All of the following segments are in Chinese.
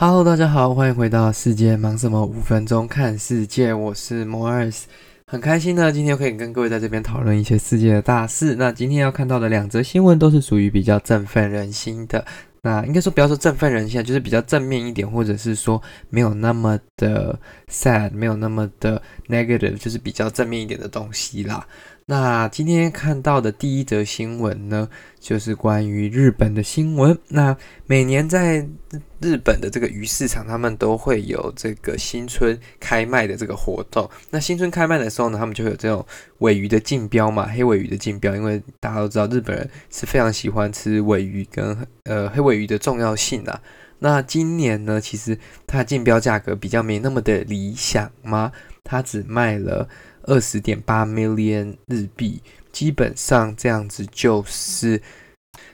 Hello，大家好，欢迎回到世界忙什么？五分钟看世界，我是 Morris，很开心呢，今天可以跟各位在这边讨论一些世界的大事。那今天要看到的两则新闻都是属于比较振奋人心的。那应该说不要说振奋人心，就是比较正面一点，或者是说没有那么的 sad，没有那么的 negative，就是比较正面一点的东西啦。那今天看到的第一则新闻呢，就是关于日本的新闻。那每年在日本的这个鱼市场，他们都会有这个新春开卖的这个活动。那新春开卖的时候呢，他们就会有这种尾鱼的竞标嘛，黑尾鱼的竞标。因为大家都知道日本人是非常喜欢吃尾鱼跟呃黑尾鱼的重要性啊。那今年呢，其实它竞标价格比较没那么的理想嘛，它只卖了。二十点八 million 日币，基本上这样子就是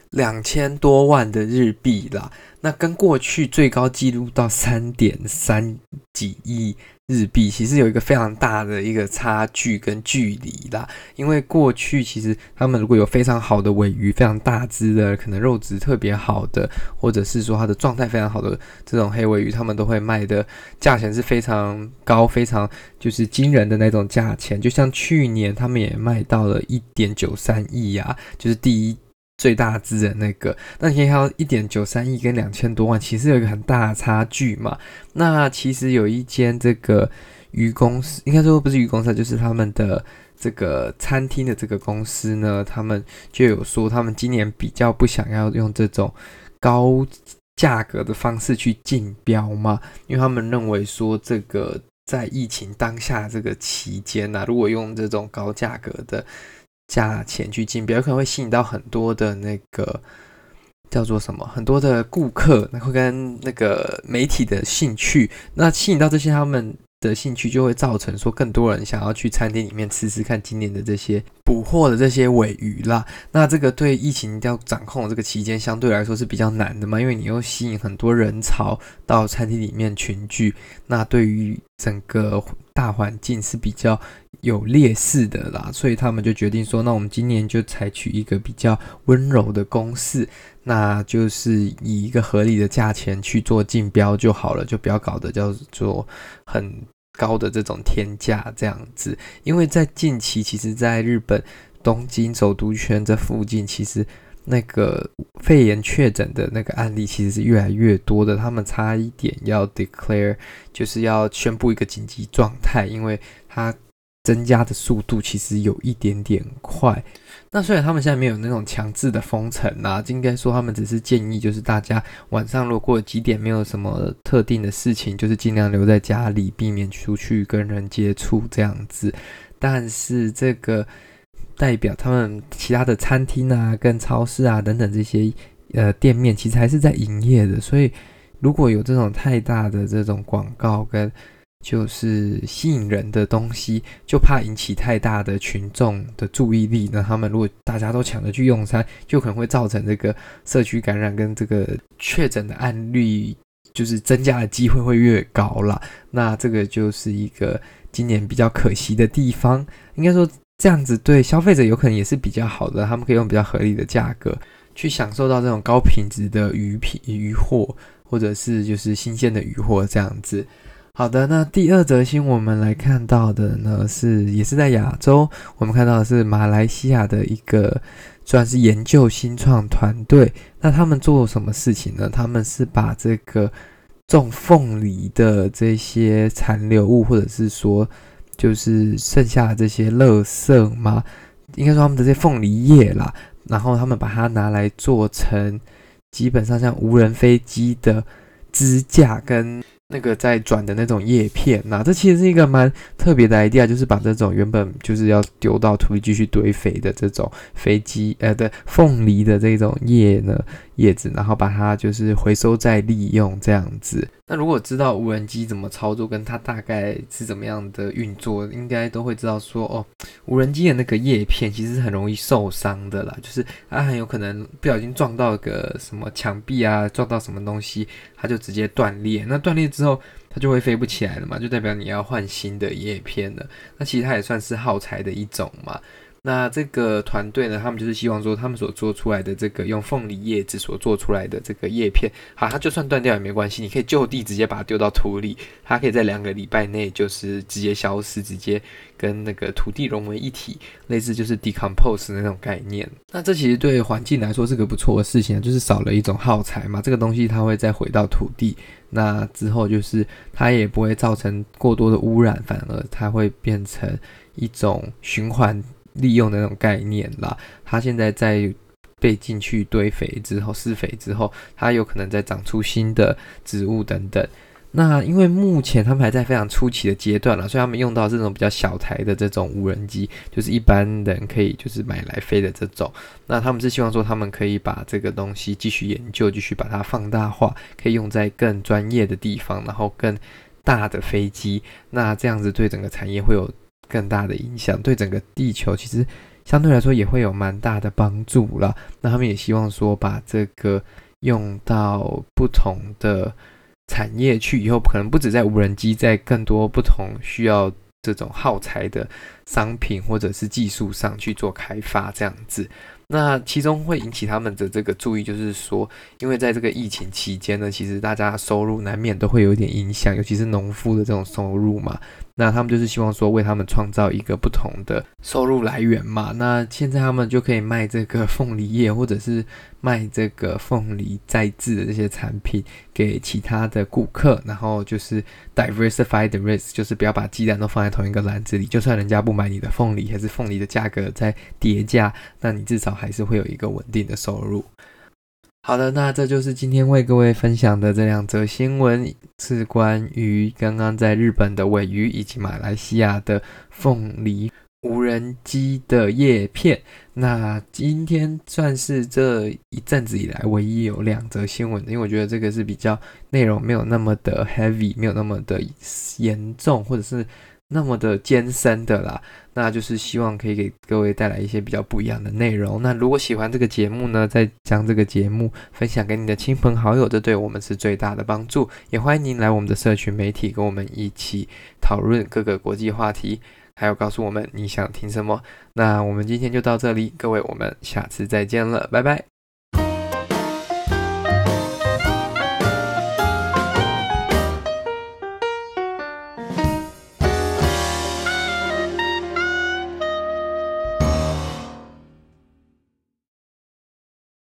两千多万的日币啦。那跟过去最高纪录到三点三几亿日币，其实有一个非常大的一个差距跟距离啦。因为过去其实他们如果有非常好的尾鱼，非常大只的，可能肉质特别好的，或者是说它的状态非常好的这种黑尾鱼，他们都会卖的价钱是非常高，非常就是惊人的那种价钱。就像去年他们也卖到了一点九三亿呀，就是第一。最大只的那个，那你可以看到一点九三亿跟两千多万，其实有一个很大的差距嘛。那其实有一间这个鱼公司，应该说不是鱼公司，就是他们的这个餐厅的这个公司呢，他们就有说，他们今年比较不想要用这种高价格的方式去竞标嘛，因为他们认为说，这个在疫情当下这个期间呢、啊，如果用这种高价格的。价钱去竞标，有可能会吸引到很多的那个叫做什么，很多的顾客，然后跟那个媒体的兴趣，那吸引到这些他们的兴趣，就会造成说更多人想要去餐厅里面吃吃看今年的这些捕获的这些尾鱼啦。那这个对疫情要掌控的这个期间，相对来说是比较难的嘛，因为你又吸引很多人潮到餐厅里面群聚，那对于整个大环境是比较。有劣势的啦，所以他们就决定说，那我们今年就采取一个比较温柔的公式，那就是以一个合理的价钱去做竞标就好了，就不要搞得叫做很高的这种天价这样子。因为在近期，其实在日本东京首都圈这附近，其实那个肺炎确诊的那个案例其实是越来越多的，他们差一点要 declare，就是要宣布一个紧急状态，因为他。增加的速度其实有一点点快。那虽然他们现在没有那种强制的封城啊，应该说他们只是建议，就是大家晚上如果过几点没有什么特定的事情，就是尽量留在家里，避免出去跟人接触这样子。但是这个代表他们其他的餐厅啊、跟超市啊等等这些呃店面，其实还是在营业的。所以如果有这种太大的这种广告跟就是吸引人的东西，就怕引起太大的群众的注意力。那他们如果大家都抢着去用餐，就可能会造成这个社区感染跟这个确诊的案例，就是增加的机会会越高了。那这个就是一个今年比较可惜的地方。应该说这样子对消费者有可能也是比较好的，他们可以用比较合理的价格去享受到这种高品质的鱼品鱼货，或者是就是新鲜的鱼货这样子。好的，那第二则新我们来看到的呢，是也是在亚洲，我们看到的是马来西亚的一个算是研究新创团队。那他们做什么事情呢？他们是把这个种凤梨的这些残留物，或者是说就是剩下的这些垃圾嘛，应该说他们的这些凤梨叶啦，然后他们把它拿来做成基本上像无人飞机的支架跟。那个在转的那种叶片呐、这其实是一个蛮特别的 idea，就是把这种原本就是要丢到土里继续堆肥的这种飞机呃对凤梨的这种叶呢叶子，然后把它就是回收再利用这样子。那如果知道无人机怎么操作，跟它大概是怎么样的运作，应该都会知道说哦，无人机的那个叶片其实是很容易受伤的啦，就是它很有可能不小心撞到个什么墙壁啊，撞到什么东西，它就直接断裂。那断裂之后，它就会飞不起来了嘛，就代表你要换新的叶片了。那其实它也算是耗材的一种嘛。那这个团队呢，他们就是希望说，他们所做出来的这个用凤梨叶子所做出来的这个叶片，好，它就算断掉也没关系，你可以就地直接把它丢到土里，它可以在两个礼拜内就是直接消失，直接跟那个土地融为一体，类似就是 decompose 那种概念。那这其实对环境来说是个不错的事情，就是少了一种耗材嘛，这个东西它会再回到土地。那之后就是它也不会造成过多的污染，反而它会变成一种循环利用的那种概念啦。它现在在被进去堆肥之后、施肥之后，它有可能再长出新的植物等等。那因为目前他们还在非常初期的阶段了，所以他们用到这种比较小台的这种无人机，就是一般人可以就是买来飞的这种。那他们是希望说他们可以把这个东西继续研究，继续把它放大化，可以用在更专业的地方，然后更大的飞机。那这样子对整个产业会有更大的影响，对整个地球其实相对来说也会有蛮大的帮助了。那他们也希望说把这个用到不同的。产业去以后，可能不止在无人机，在更多不同需要这种耗材的商品或者是技术上去做开发，这样子。那其中会引起他们的这个注意，就是说，因为在这个疫情期间呢，其实大家收入难免都会有一点影响，尤其是农夫的这种收入嘛。那他们就是希望说，为他们创造一个不同的收入来源嘛。那现在他们就可以卖这个凤梨叶，或者是卖这个凤梨再制的这些产品给其他的顾客，然后就是 diversify the risk，就是不要把鸡蛋都放在同一个篮子里。就算人家不买你的凤梨，还是凤梨的价格在跌价，那你至少。还是会有一个稳定的收入。好的，那这就是今天为各位分享的这两则新闻，是关于刚刚在日本的尾鱼以及马来西亚的凤梨无人机的叶片。那今天算是这一阵子以来唯一有两则新闻，因为我觉得这个是比较内容没有那么的 heavy，没有那么的严重，或者是。那么的艰深的啦，那就是希望可以给各位带来一些比较不一样的内容。那如果喜欢这个节目呢，再将这个节目分享给你的亲朋好友，这对我们是最大的帮助。也欢迎您来我们的社群媒体，跟我们一起讨论各个国际话题，还有告诉我们你想听什么。那我们今天就到这里，各位，我们下次再见了，拜拜。